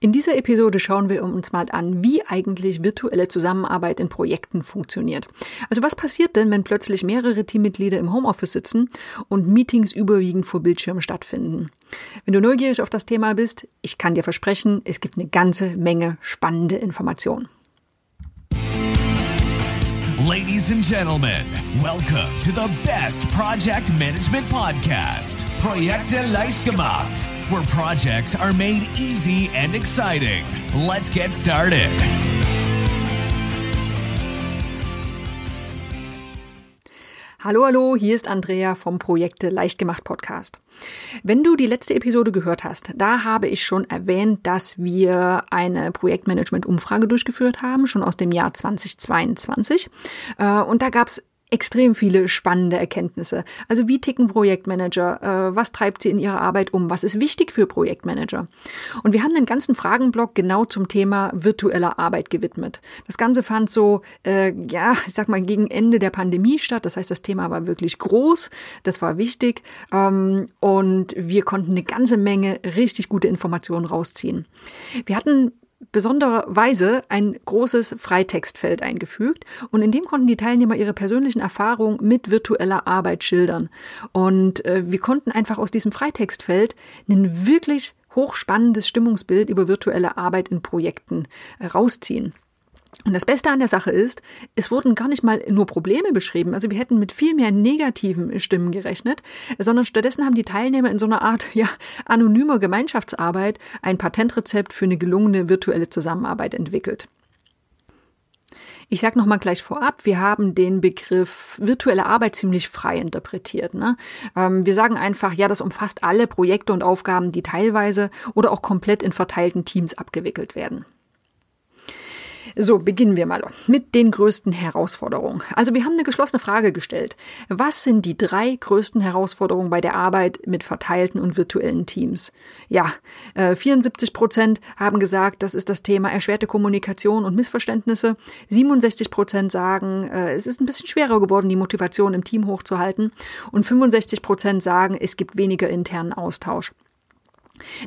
In dieser Episode schauen wir uns mal an, wie eigentlich virtuelle Zusammenarbeit in Projekten funktioniert. Also was passiert denn, wenn plötzlich mehrere Teammitglieder im Homeoffice sitzen und Meetings überwiegend vor Bildschirmen stattfinden? Wenn du neugierig auf das Thema bist, ich kann dir versprechen, es gibt eine ganze Menge spannende Informationen. Ladies and gentlemen, welcome to the best project management podcast, Projekte leicht gemacht where projects are made easy and exciting. Let's get started. Hallo, hallo, hier ist Andrea vom Projekte Leichtgemacht Podcast. Wenn du die letzte Episode gehört hast, da habe ich schon erwähnt, dass wir eine Projektmanagement-Umfrage durchgeführt haben, schon aus dem Jahr 2022. Äh, und da gab es extrem viele spannende Erkenntnisse. Also wie ticken Projektmanager? Äh, was treibt sie in ihrer Arbeit um? Was ist wichtig für Projektmanager? Und wir haben den ganzen Fragenblock genau zum Thema virtueller Arbeit gewidmet. Das Ganze fand so, äh, ja, ich sag mal, gegen Ende der Pandemie statt. Das heißt, das Thema war wirklich groß. Das war wichtig. Ähm, und wir konnten eine ganze Menge richtig gute Informationen rausziehen. Wir hatten besondererweise ein großes Freitextfeld eingefügt und in dem konnten die Teilnehmer ihre persönlichen Erfahrungen mit virtueller Arbeit schildern. Und äh, wir konnten einfach aus diesem Freitextfeld ein wirklich hochspannendes Stimmungsbild über virtuelle Arbeit in Projekten äh, rausziehen. Und das Beste an der Sache ist, es wurden gar nicht mal nur Probleme beschrieben. Also wir hätten mit viel mehr negativen Stimmen gerechnet, sondern stattdessen haben die Teilnehmer in so einer Art, ja, anonymer Gemeinschaftsarbeit ein Patentrezept für eine gelungene virtuelle Zusammenarbeit entwickelt. Ich sage nochmal gleich vorab, wir haben den Begriff virtuelle Arbeit ziemlich frei interpretiert. Ne? Ähm, wir sagen einfach, ja, das umfasst alle Projekte und Aufgaben, die teilweise oder auch komplett in verteilten Teams abgewickelt werden. So, beginnen wir mal mit den größten Herausforderungen. Also wir haben eine geschlossene Frage gestellt. Was sind die drei größten Herausforderungen bei der Arbeit mit verteilten und virtuellen Teams? Ja, 74 äh, Prozent haben gesagt, das ist das Thema erschwerte Kommunikation und Missverständnisse. 67 Prozent sagen, äh, es ist ein bisschen schwerer geworden, die Motivation im Team hochzuhalten. Und 65 Prozent sagen, es gibt weniger internen Austausch.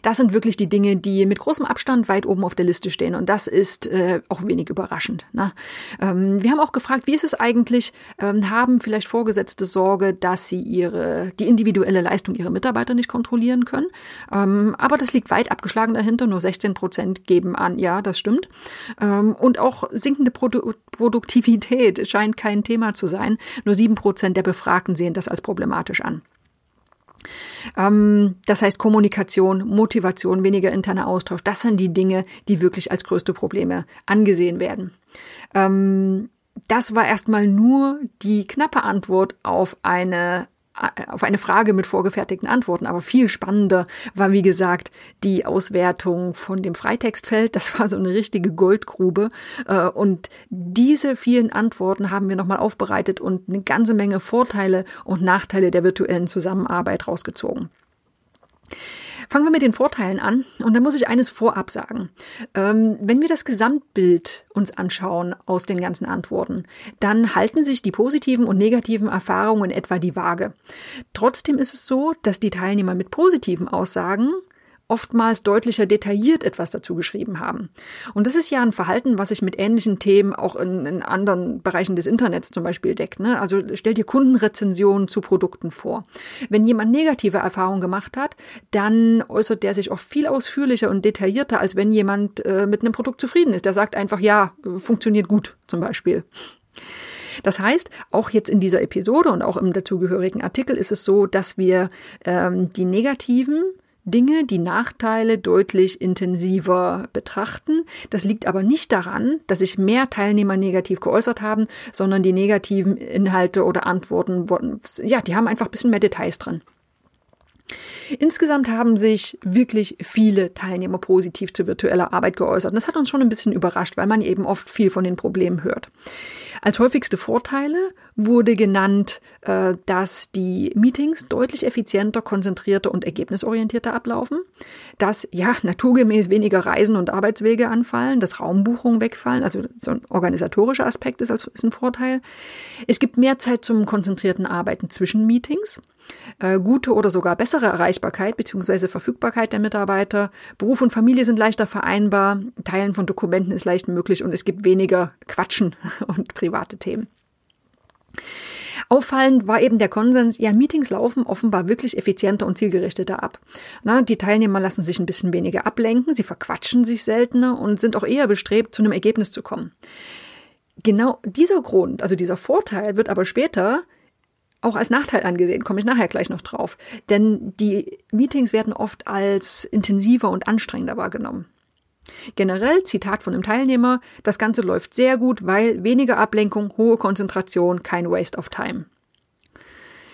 Das sind wirklich die Dinge, die mit großem Abstand weit oben auf der Liste stehen. Und das ist äh, auch wenig überraschend. Ne? Ähm, wir haben auch gefragt, wie ist es eigentlich? Ähm, haben vielleicht Vorgesetzte Sorge, dass sie ihre, die individuelle Leistung ihrer Mitarbeiter nicht kontrollieren können? Ähm, aber das liegt weit abgeschlagen dahinter. Nur 16 Prozent geben an, ja, das stimmt. Ähm, und auch sinkende Produ Produktivität scheint kein Thema zu sein. Nur sieben Prozent der Befragten sehen das als problematisch an. Ähm, das heißt Kommunikation, Motivation, weniger interner Austausch. Das sind die Dinge, die wirklich als größte Probleme angesehen werden. Ähm, das war erstmal nur die knappe Antwort auf eine auf eine Frage mit vorgefertigten Antworten. Aber viel spannender war, wie gesagt, die Auswertung von dem Freitextfeld. Das war so eine richtige Goldgrube. Äh, und diese vielen Antworten haben wir nochmal aufbereitet und eine ganze Menge Vorteile und Nachteile der virtuellen Zusammenarbeit rausgezogen. Fangen wir mit den Vorteilen an. Und da muss ich eines vorab sagen. Ähm, wenn wir das Gesamtbild uns anschauen aus den ganzen Antworten, dann halten sich die positiven und negativen Erfahrungen etwa die Waage. Trotzdem ist es so, dass die Teilnehmer mit positiven Aussagen oftmals deutlicher detailliert etwas dazu geschrieben haben. Und das ist ja ein Verhalten, was sich mit ähnlichen Themen auch in, in anderen Bereichen des Internets zum Beispiel deckt. Ne? Also stell dir Kundenrezensionen zu Produkten vor. Wenn jemand negative Erfahrungen gemacht hat, dann äußert der sich oft viel ausführlicher und detaillierter, als wenn jemand äh, mit einem Produkt zufrieden ist. Der sagt einfach, ja, funktioniert gut zum Beispiel. Das heißt, auch jetzt in dieser Episode und auch im dazugehörigen Artikel ist es so, dass wir ähm, die negativen Dinge, die Nachteile deutlich intensiver betrachten. Das liegt aber nicht daran, dass sich mehr Teilnehmer negativ geäußert haben, sondern die negativen Inhalte oder Antworten, ja, die haben einfach ein bisschen mehr Details drin. Insgesamt haben sich wirklich viele Teilnehmer positiv zu virtueller Arbeit geäußert. Und das hat uns schon ein bisschen überrascht, weil man eben oft viel von den Problemen hört. Als häufigste Vorteile wurde genannt, äh, dass die Meetings deutlich effizienter, konzentrierter und ergebnisorientierter ablaufen, dass ja naturgemäß weniger Reisen und Arbeitswege anfallen, dass Raumbuchungen wegfallen, also so ein organisatorischer Aspekt ist, als, ist ein Vorteil. Es gibt mehr Zeit zum konzentrierten Arbeiten zwischen Meetings äh, gute oder sogar bessere Erreichbarkeit bzw. Verfügbarkeit der Mitarbeiter. Beruf und Familie sind leichter vereinbar, Teilen von Dokumenten ist leicht möglich und es gibt weniger Quatschen und private Themen. Auffallend war eben der Konsens, ja, Meetings laufen offenbar wirklich effizienter und zielgerichteter ab. Na, die Teilnehmer lassen sich ein bisschen weniger ablenken, sie verquatschen sich seltener und sind auch eher bestrebt, zu einem Ergebnis zu kommen. Genau dieser Grund, also dieser Vorteil, wird aber später auch als Nachteil angesehen, komme ich nachher gleich noch drauf. Denn die Meetings werden oft als intensiver und anstrengender wahrgenommen. Generell, Zitat von einem Teilnehmer, das Ganze läuft sehr gut, weil weniger Ablenkung, hohe Konzentration, kein Waste of Time.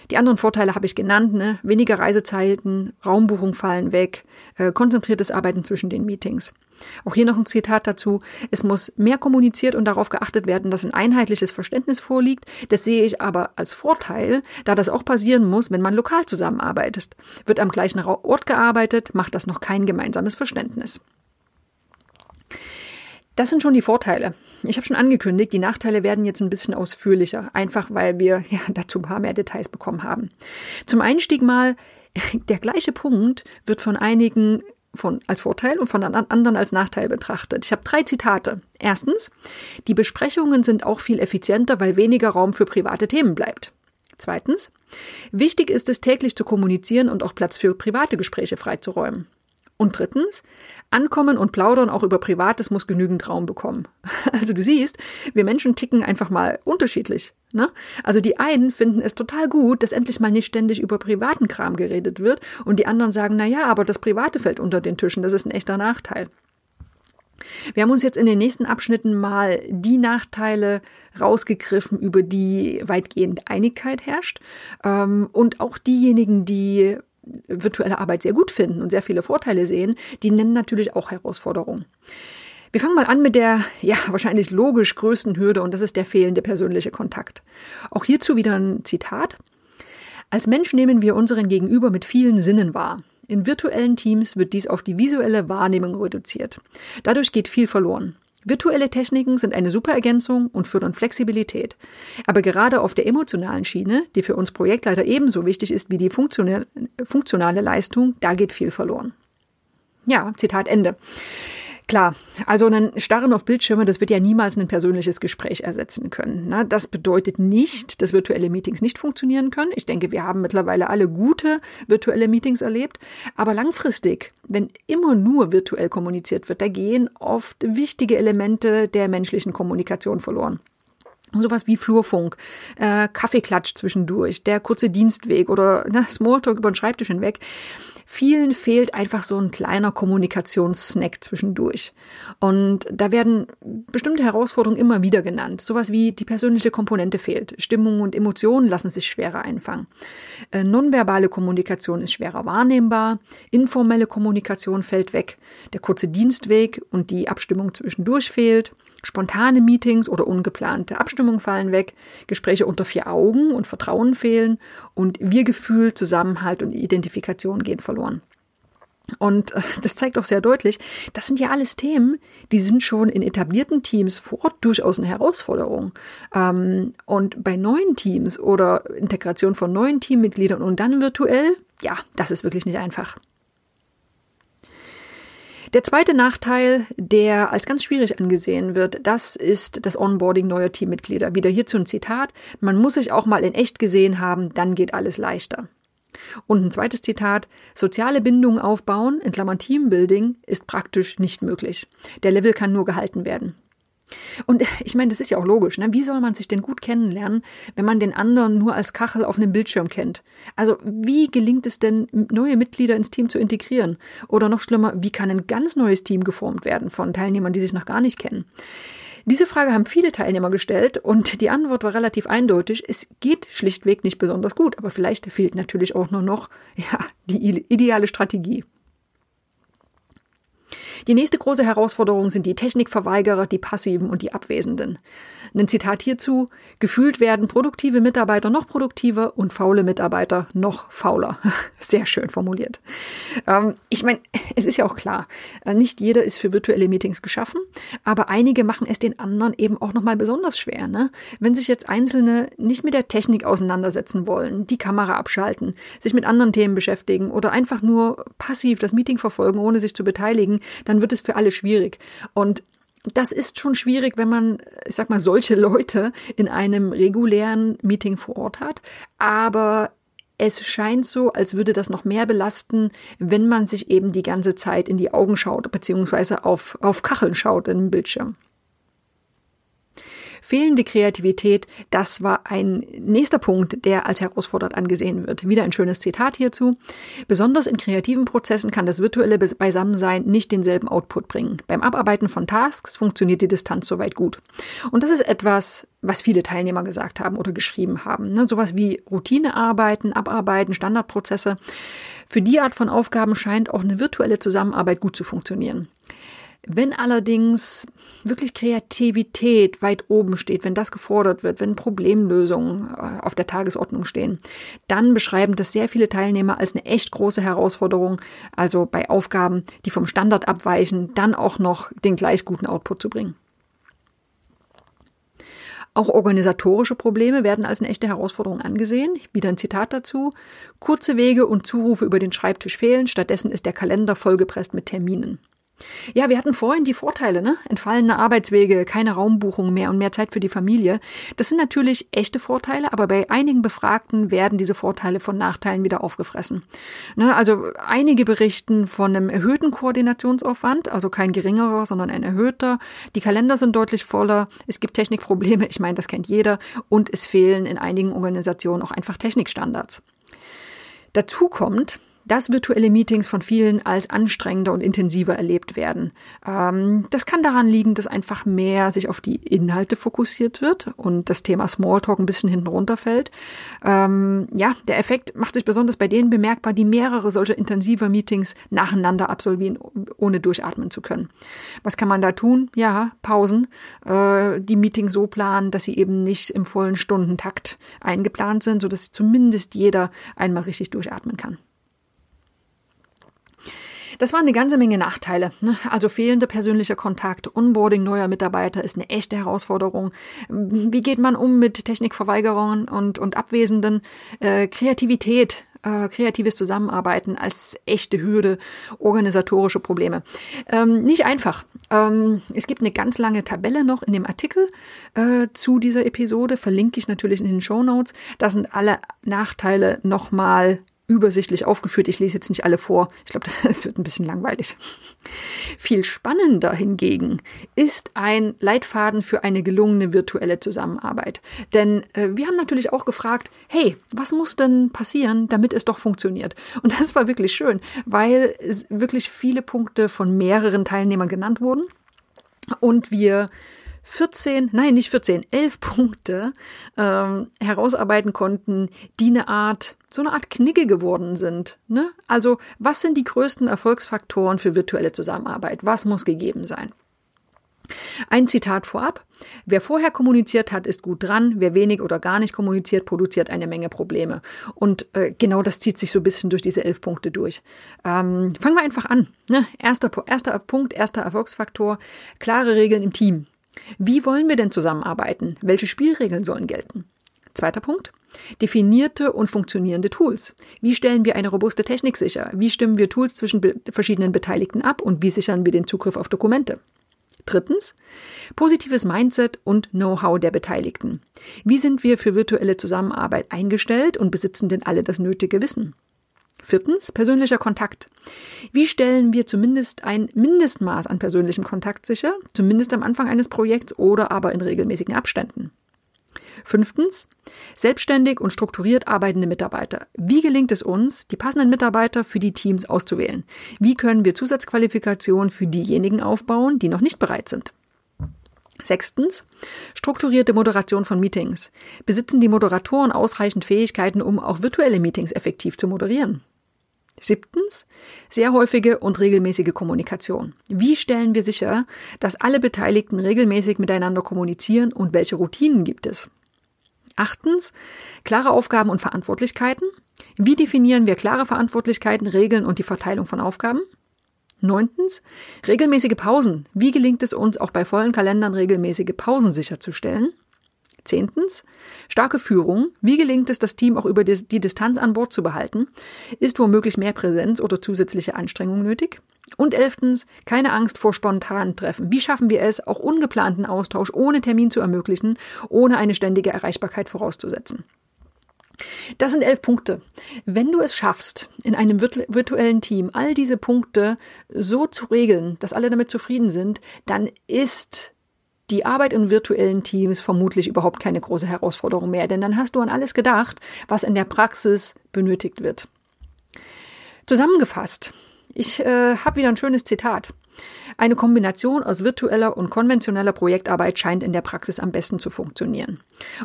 Die anderen Vorteile habe ich genannt, ne? weniger Reisezeiten, Raumbuchung fallen weg, äh, konzentriertes Arbeiten zwischen den Meetings. Auch hier noch ein Zitat dazu. Es muss mehr kommuniziert und darauf geachtet werden, dass ein einheitliches Verständnis vorliegt. Das sehe ich aber als Vorteil, da das auch passieren muss, wenn man lokal zusammenarbeitet. Wird am gleichen Ort gearbeitet, macht das noch kein gemeinsames Verständnis. Das sind schon die Vorteile. Ich habe schon angekündigt, die Nachteile werden jetzt ein bisschen ausführlicher, einfach weil wir ja, dazu ein paar mehr Details bekommen haben. Zum Einstieg mal, der gleiche Punkt wird von einigen von, als Vorteil und von anderen als Nachteil betrachtet. Ich habe drei Zitate. Erstens, die Besprechungen sind auch viel effizienter, weil weniger Raum für private Themen bleibt. Zweitens, wichtig ist es täglich zu kommunizieren und auch Platz für private Gespräche freizuräumen. Und drittens, Ankommen und Plaudern auch über Privates muss genügend Raum bekommen. Also du siehst, wir Menschen ticken einfach mal unterschiedlich. Ne? Also die einen finden es total gut, dass endlich mal nicht ständig über privaten Kram geredet wird und die anderen sagen, na ja, aber das Private fällt unter den Tischen, das ist ein echter Nachteil. Wir haben uns jetzt in den nächsten Abschnitten mal die Nachteile rausgegriffen, über die weitgehend Einigkeit herrscht ähm, und auch diejenigen, die virtuelle Arbeit sehr gut finden und sehr viele Vorteile sehen, die nennen natürlich auch Herausforderungen. Wir fangen mal an mit der, ja, wahrscheinlich logisch größten Hürde und das ist der fehlende persönliche Kontakt. Auch hierzu wieder ein Zitat. Als Mensch nehmen wir unseren Gegenüber mit vielen Sinnen wahr. In virtuellen Teams wird dies auf die visuelle Wahrnehmung reduziert. Dadurch geht viel verloren. Virtuelle Techniken sind eine super Ergänzung und fördern Flexibilität. Aber gerade auf der emotionalen Schiene, die für uns Projektleiter ebenso wichtig ist wie die funktionale Leistung, da geht viel verloren. Ja, Zitat Ende. Klar, also ein Starren auf Bildschirme, das wird ja niemals ein persönliches Gespräch ersetzen können. Ne? Das bedeutet nicht, dass virtuelle Meetings nicht funktionieren können. Ich denke, wir haben mittlerweile alle gute virtuelle Meetings erlebt. Aber langfristig, wenn immer nur virtuell kommuniziert wird, da gehen oft wichtige Elemente der menschlichen Kommunikation verloren. Sowas wie Flurfunk, äh, Kaffeeklatsch zwischendurch, der kurze Dienstweg oder ne, Smalltalk über den Schreibtisch hinweg. Vielen fehlt einfach so ein kleiner Kommunikationssnack zwischendurch. Und da werden bestimmte Herausforderungen immer wieder genannt. Sowas wie die persönliche Komponente fehlt. Stimmung und Emotionen lassen sich schwerer einfangen. Äh, nonverbale Kommunikation ist schwerer wahrnehmbar. Informelle Kommunikation fällt weg. Der kurze Dienstweg und die Abstimmung zwischendurch fehlt. Spontane Meetings oder ungeplante Abstimmungen fallen weg, Gespräche unter vier Augen und Vertrauen fehlen und Wir-Gefühl, Zusammenhalt und Identifikation gehen verloren. Und äh, das zeigt auch sehr deutlich, das sind ja alles Themen, die sind schon in etablierten Teams vor Ort durchaus eine Herausforderung. Ähm, und bei neuen Teams oder Integration von neuen Teammitgliedern und dann virtuell, ja, das ist wirklich nicht einfach. Der zweite Nachteil, der als ganz schwierig angesehen wird, das ist das Onboarding neuer Teammitglieder. Wieder hierzu ein Zitat. Man muss sich auch mal in echt gesehen haben, dann geht alles leichter. Und ein zweites Zitat, soziale Bindungen aufbauen, in Klammern Teambuilding, ist praktisch nicht möglich. Der Level kann nur gehalten werden. Und ich meine, das ist ja auch logisch. Ne? Wie soll man sich denn gut kennenlernen, wenn man den anderen nur als Kachel auf einem Bildschirm kennt? Also wie gelingt es denn, neue Mitglieder ins Team zu integrieren? Oder noch schlimmer, wie kann ein ganz neues Team geformt werden von Teilnehmern, die sich noch gar nicht kennen? Diese Frage haben viele Teilnehmer gestellt und die Antwort war relativ eindeutig. Es geht schlichtweg nicht besonders gut, aber vielleicht fehlt natürlich auch nur noch ja, die ideale Strategie. Die nächste große Herausforderung sind die Technikverweigerer, die Passiven und die Abwesenden. Ein Zitat hierzu. Gefühlt werden produktive Mitarbeiter noch produktiver und faule Mitarbeiter noch fauler. Sehr schön formuliert. Ähm, ich meine, es ist ja auch klar, äh, nicht jeder ist für virtuelle Meetings geschaffen, aber einige machen es den anderen eben auch nochmal besonders schwer. Ne? Wenn sich jetzt Einzelne nicht mit der Technik auseinandersetzen wollen, die Kamera abschalten, sich mit anderen Themen beschäftigen oder einfach nur passiv das Meeting verfolgen, ohne sich zu beteiligen, dann wird es für alle schwierig. Und das ist schon schwierig, wenn man, ich sag mal, solche Leute in einem regulären Meeting vor Ort hat. Aber es scheint so, als würde das noch mehr belasten, wenn man sich eben die ganze Zeit in die Augen schaut, beziehungsweise auf, auf Kacheln schaut im Bildschirm. Fehlende Kreativität, das war ein nächster Punkt, der als herausfordernd angesehen wird. Wieder ein schönes Zitat hierzu. Besonders in kreativen Prozessen kann das virtuelle Beisammensein nicht denselben Output bringen. Beim Abarbeiten von Tasks funktioniert die Distanz soweit gut. Und das ist etwas, was viele Teilnehmer gesagt haben oder geschrieben haben. Ne? Sowas wie Routinearbeiten, Abarbeiten, Standardprozesse. Für die Art von Aufgaben scheint auch eine virtuelle Zusammenarbeit gut zu funktionieren. Wenn allerdings wirklich Kreativität weit oben steht, wenn das gefordert wird, wenn Problemlösungen äh, auf der Tagesordnung stehen, dann beschreiben das sehr viele Teilnehmer als eine echt große Herausforderung, also bei Aufgaben, die vom Standard abweichen, dann auch noch den gleich guten Output zu bringen. Auch organisatorische Probleme werden als eine echte Herausforderung angesehen. Wieder ein Zitat dazu. Kurze Wege und Zurufe über den Schreibtisch fehlen, stattdessen ist der Kalender vollgepresst mit Terminen. Ja, wir hatten vorhin die Vorteile, ne? Entfallene Arbeitswege, keine Raumbuchung mehr und mehr Zeit für die Familie. Das sind natürlich echte Vorteile, aber bei einigen Befragten werden diese Vorteile von Nachteilen wieder aufgefressen. Ne? Also einige berichten von einem erhöhten Koordinationsaufwand, also kein geringerer, sondern ein erhöhter. Die Kalender sind deutlich voller. Es gibt Technikprobleme, ich meine, das kennt jeder. Und es fehlen in einigen Organisationen auch einfach Technikstandards. Dazu kommt, dass virtuelle Meetings von vielen als anstrengender und intensiver erlebt werden. Ähm, das kann daran liegen, dass einfach mehr sich auf die Inhalte fokussiert wird und das Thema Smalltalk ein bisschen hinten runterfällt. Ähm, ja, der Effekt macht sich besonders bei denen bemerkbar, die mehrere solcher intensiver Meetings nacheinander absolvieren, ohne durchatmen zu können. Was kann man da tun? Ja, Pausen, äh, die Meetings so planen, dass sie eben nicht im vollen Stundentakt eingeplant sind, sodass zumindest jeder einmal richtig durchatmen kann. Das waren eine ganze Menge Nachteile. Ne? Also fehlender persönlicher Kontakt, Onboarding neuer Mitarbeiter ist eine echte Herausforderung. Wie geht man um mit Technikverweigerungen und, und Abwesenden? Äh, Kreativität, äh, kreatives Zusammenarbeiten als echte Hürde, organisatorische Probleme. Ähm, nicht einfach. Ähm, es gibt eine ganz lange Tabelle noch in dem Artikel äh, zu dieser Episode, verlinke ich natürlich in den Show Notes. Da sind alle Nachteile nochmal übersichtlich aufgeführt. Ich lese jetzt nicht alle vor. Ich glaube, das wird ein bisschen langweilig. Viel spannender hingegen ist ein Leitfaden für eine gelungene virtuelle Zusammenarbeit. Denn äh, wir haben natürlich auch gefragt, hey, was muss denn passieren, damit es doch funktioniert? Und das war wirklich schön, weil wirklich viele Punkte von mehreren Teilnehmern genannt wurden und wir 14, nein, nicht 14, 11 Punkte ähm, herausarbeiten konnten, die eine Art, so eine Art Knigge geworden sind. Ne? Also, was sind die größten Erfolgsfaktoren für virtuelle Zusammenarbeit? Was muss gegeben sein? Ein Zitat vorab. Wer vorher kommuniziert hat, ist gut dran. Wer wenig oder gar nicht kommuniziert, produziert eine Menge Probleme. Und äh, genau das zieht sich so ein bisschen durch diese elf Punkte durch. Ähm, fangen wir einfach an. Ne? Erster, erster Punkt, erster Erfolgsfaktor. Klare Regeln im Team. Wie wollen wir denn zusammenarbeiten? Welche Spielregeln sollen gelten? Zweiter Punkt. Definierte und funktionierende Tools. Wie stellen wir eine robuste Technik sicher? Wie stimmen wir Tools zwischen be verschiedenen Beteiligten ab und wie sichern wir den Zugriff auf Dokumente? Drittens, positives Mindset und Know-how der Beteiligten. Wie sind wir für virtuelle Zusammenarbeit eingestellt und besitzen denn alle das nötige Wissen? Viertens, persönlicher Kontakt. Wie stellen wir zumindest ein Mindestmaß an persönlichem Kontakt sicher, zumindest am Anfang eines Projekts oder aber in regelmäßigen Abständen? Fünftens, selbstständig und strukturiert arbeitende Mitarbeiter. Wie gelingt es uns, die passenden Mitarbeiter für die Teams auszuwählen? Wie können wir Zusatzqualifikationen für diejenigen aufbauen, die noch nicht bereit sind? Sechstens, strukturierte Moderation von Meetings. Besitzen die Moderatoren ausreichend Fähigkeiten, um auch virtuelle Meetings effektiv zu moderieren? Siebtens, sehr häufige und regelmäßige Kommunikation. Wie stellen wir sicher, dass alle Beteiligten regelmäßig miteinander kommunizieren und welche Routinen gibt es? Achtens, klare Aufgaben und Verantwortlichkeiten. Wie definieren wir klare Verantwortlichkeiten, Regeln und die Verteilung von Aufgaben? Neuntens, regelmäßige Pausen. Wie gelingt es uns auch bei vollen Kalendern regelmäßige Pausen sicherzustellen? Zehntens, starke Führung. Wie gelingt es, das Team auch über die Distanz an Bord zu behalten? Ist womöglich mehr Präsenz oder zusätzliche Anstrengung nötig? Und elftens, keine Angst vor spontanen Treffen. Wie schaffen wir es, auch ungeplanten Austausch ohne Termin zu ermöglichen, ohne eine ständige Erreichbarkeit vorauszusetzen? Das sind elf Punkte. Wenn du es schaffst, in einem virtuellen Team all diese Punkte so zu regeln, dass alle damit zufrieden sind, dann ist die Arbeit in virtuellen Teams vermutlich überhaupt keine große Herausforderung mehr, denn dann hast du an alles gedacht, was in der Praxis benötigt wird. Zusammengefasst, ich äh, habe wieder ein schönes Zitat. Eine Kombination aus virtueller und konventioneller Projektarbeit scheint in der Praxis am besten zu funktionieren.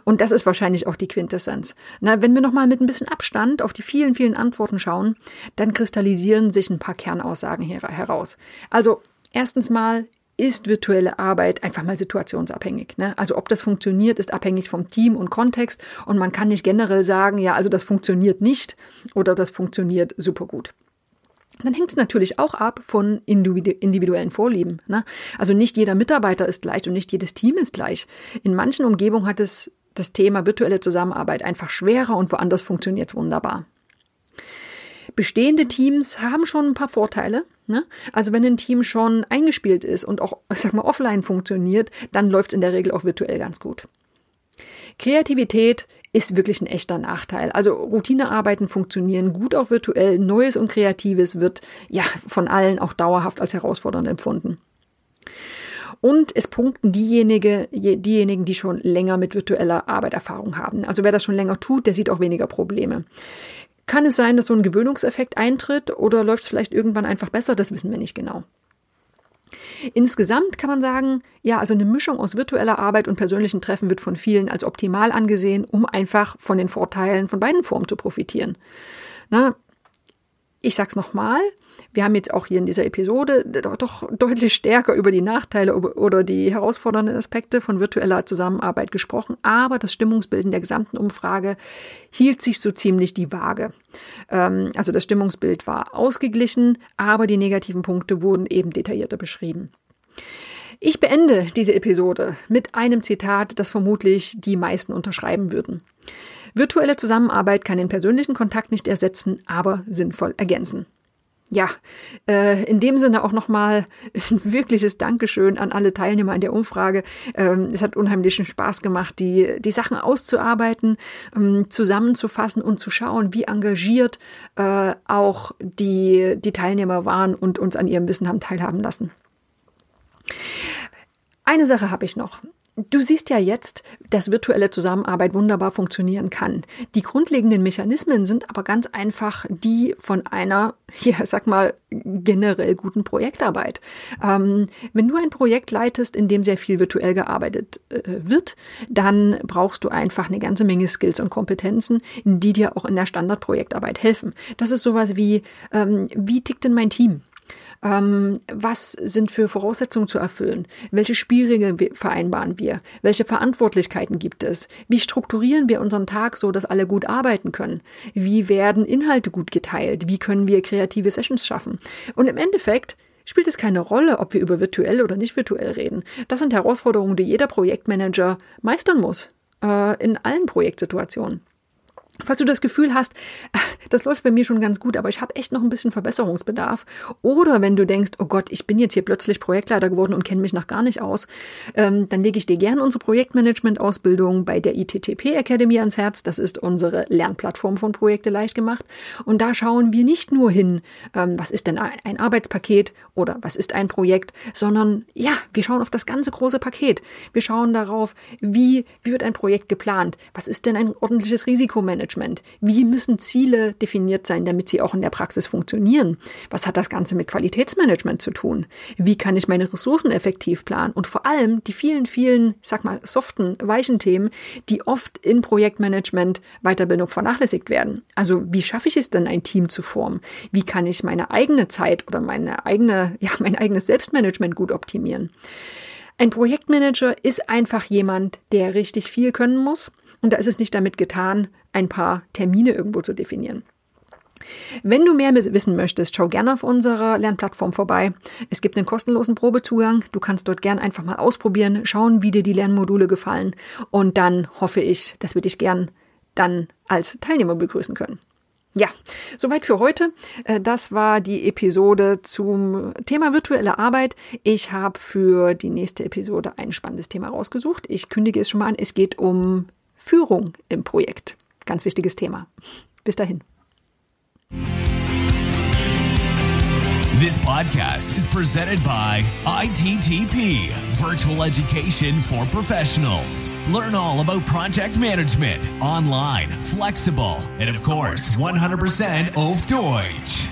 Und das ist wahrscheinlich auch die Quintessenz. Na, wenn wir nochmal mit ein bisschen Abstand auf die vielen, vielen Antworten schauen, dann kristallisieren sich ein paar Kernaussagen heraus. Also, erstens mal, ist virtuelle Arbeit einfach mal situationsabhängig. Ne? Also ob das funktioniert, ist abhängig vom Team und Kontext und man kann nicht generell sagen, ja, also das funktioniert nicht oder das funktioniert super gut. Dann hängt es natürlich auch ab von individuellen Vorlieben. Ne? Also nicht jeder Mitarbeiter ist gleich und nicht jedes Team ist gleich. In manchen Umgebungen hat es das Thema virtuelle Zusammenarbeit einfach schwerer und woanders funktioniert es wunderbar. Bestehende Teams haben schon ein paar Vorteile. Ne? Also wenn ein Team schon eingespielt ist und auch, sag mal, offline funktioniert, dann läuft es in der Regel auch virtuell ganz gut. Kreativität ist wirklich ein echter Nachteil. Also Routinearbeiten funktionieren gut auch virtuell. Neues und Kreatives wird ja von allen auch dauerhaft als herausfordernd empfunden. Und es punkten diejenige, diejenigen, die schon länger mit virtueller Arbeit Erfahrung haben. Also wer das schon länger tut, der sieht auch weniger Probleme. Kann es sein, dass so ein Gewöhnungseffekt eintritt oder läuft es vielleicht irgendwann einfach besser? Das wissen wir nicht genau. Insgesamt kann man sagen, ja, also eine Mischung aus virtueller Arbeit und persönlichen Treffen wird von vielen als optimal angesehen, um einfach von den Vorteilen von beiden Formen zu profitieren. Na, ich sag's nochmal, wir haben jetzt auch hier in dieser Episode doch deutlich stärker über die Nachteile oder die herausfordernden Aspekte von virtueller Zusammenarbeit gesprochen, aber das Stimmungsbilden der gesamten Umfrage hielt sich so ziemlich die Waage. Ähm, also das Stimmungsbild war ausgeglichen, aber die negativen Punkte wurden eben detaillierter beschrieben. Ich beende diese Episode mit einem Zitat, das vermutlich die meisten unterschreiben würden. Virtuelle Zusammenarbeit kann den persönlichen Kontakt nicht ersetzen, aber sinnvoll ergänzen ja, äh, in dem Sinne auch nochmal ein wirkliches Dankeschön an alle Teilnehmer an der Umfrage. Ähm, es hat unheimlichen Spaß gemacht, die, die Sachen auszuarbeiten, ähm, zusammenzufassen und zu schauen, wie engagiert äh, auch die, die Teilnehmer waren und uns an ihrem Wissen haben teilhaben lassen. Eine Sache habe ich noch. Du siehst ja jetzt, dass virtuelle Zusammenarbeit wunderbar funktionieren kann. Die grundlegenden Mechanismen sind aber ganz einfach die von einer, ja, sag mal, generell guten Projektarbeit. Ähm, wenn du ein Projekt leitest, in dem sehr viel virtuell gearbeitet äh, wird, dann brauchst du einfach eine ganze Menge Skills und Kompetenzen, die dir auch in der Standardprojektarbeit helfen. Das ist sowas wie, ähm, wie tickt denn mein Team? Ähm, was sind für Voraussetzungen zu erfüllen? Welche Spielregeln vereinbaren wir? Welche Verantwortlichkeiten gibt es? Wie strukturieren wir unseren Tag so, dass alle gut arbeiten können? Wie werden Inhalte gut geteilt? Wie können wir kreative Sessions schaffen? Und im Endeffekt spielt es keine Rolle, ob wir über virtuell oder nicht virtuell reden. Das sind Herausforderungen, die jeder Projektmanager meistern muss. Äh, in allen Projektsituationen. Falls du das Gefühl hast, das läuft bei mir schon ganz gut, aber ich habe echt noch ein bisschen Verbesserungsbedarf. Oder wenn du denkst, oh Gott, ich bin jetzt hier plötzlich Projektleiter geworden und kenne mich noch gar nicht aus, ähm, dann lege ich dir gerne unsere Projektmanagement-Ausbildung bei der ITTP Academy ans Herz. Das ist unsere Lernplattform von Projekte leicht gemacht. Und da schauen wir nicht nur hin, ähm, was ist denn ein Arbeitspaket oder was ist ein Projekt, sondern ja, wir schauen auf das ganze große Paket. Wir schauen darauf, wie, wie wird ein Projekt geplant? Was ist denn ein ordentliches Risikomanagement? Projektmanagement? Wie müssen Ziele definiert sein, damit sie auch in der Praxis funktionieren? Was hat das Ganze mit Qualitätsmanagement zu tun? Wie kann ich meine Ressourcen effektiv planen? Und vor allem die vielen, vielen, ich sag mal, soften, weichen Themen, die oft in Projektmanagement Weiterbildung vernachlässigt werden. Also wie schaffe ich es denn, ein Team zu formen? Wie kann ich meine eigene Zeit oder meine eigene, ja, mein eigenes Selbstmanagement gut optimieren? Ein Projektmanager ist einfach jemand, der richtig viel können muss. Und da ist es nicht damit getan, ein paar Termine irgendwo zu definieren. Wenn du mehr wissen möchtest, schau gerne auf unserer Lernplattform vorbei. Es gibt einen kostenlosen Probezugang. Du kannst dort gern einfach mal ausprobieren, schauen, wie dir die Lernmodule gefallen. Und dann hoffe ich, dass wir dich gern dann als Teilnehmer begrüßen können. Ja, soweit für heute. Äh, das war die Episode zum Thema virtuelle Arbeit. Ich habe für die nächste Episode ein spannendes Thema rausgesucht. Ich kündige es schon mal an. Es geht um Führung im Projekt. Ganz wichtiges Thema. Bis dahin. This podcast is presented by ITTP, Virtual Education for Professionals. Learn all about project management, online, flexible, and of course, 100% auf Deutsch.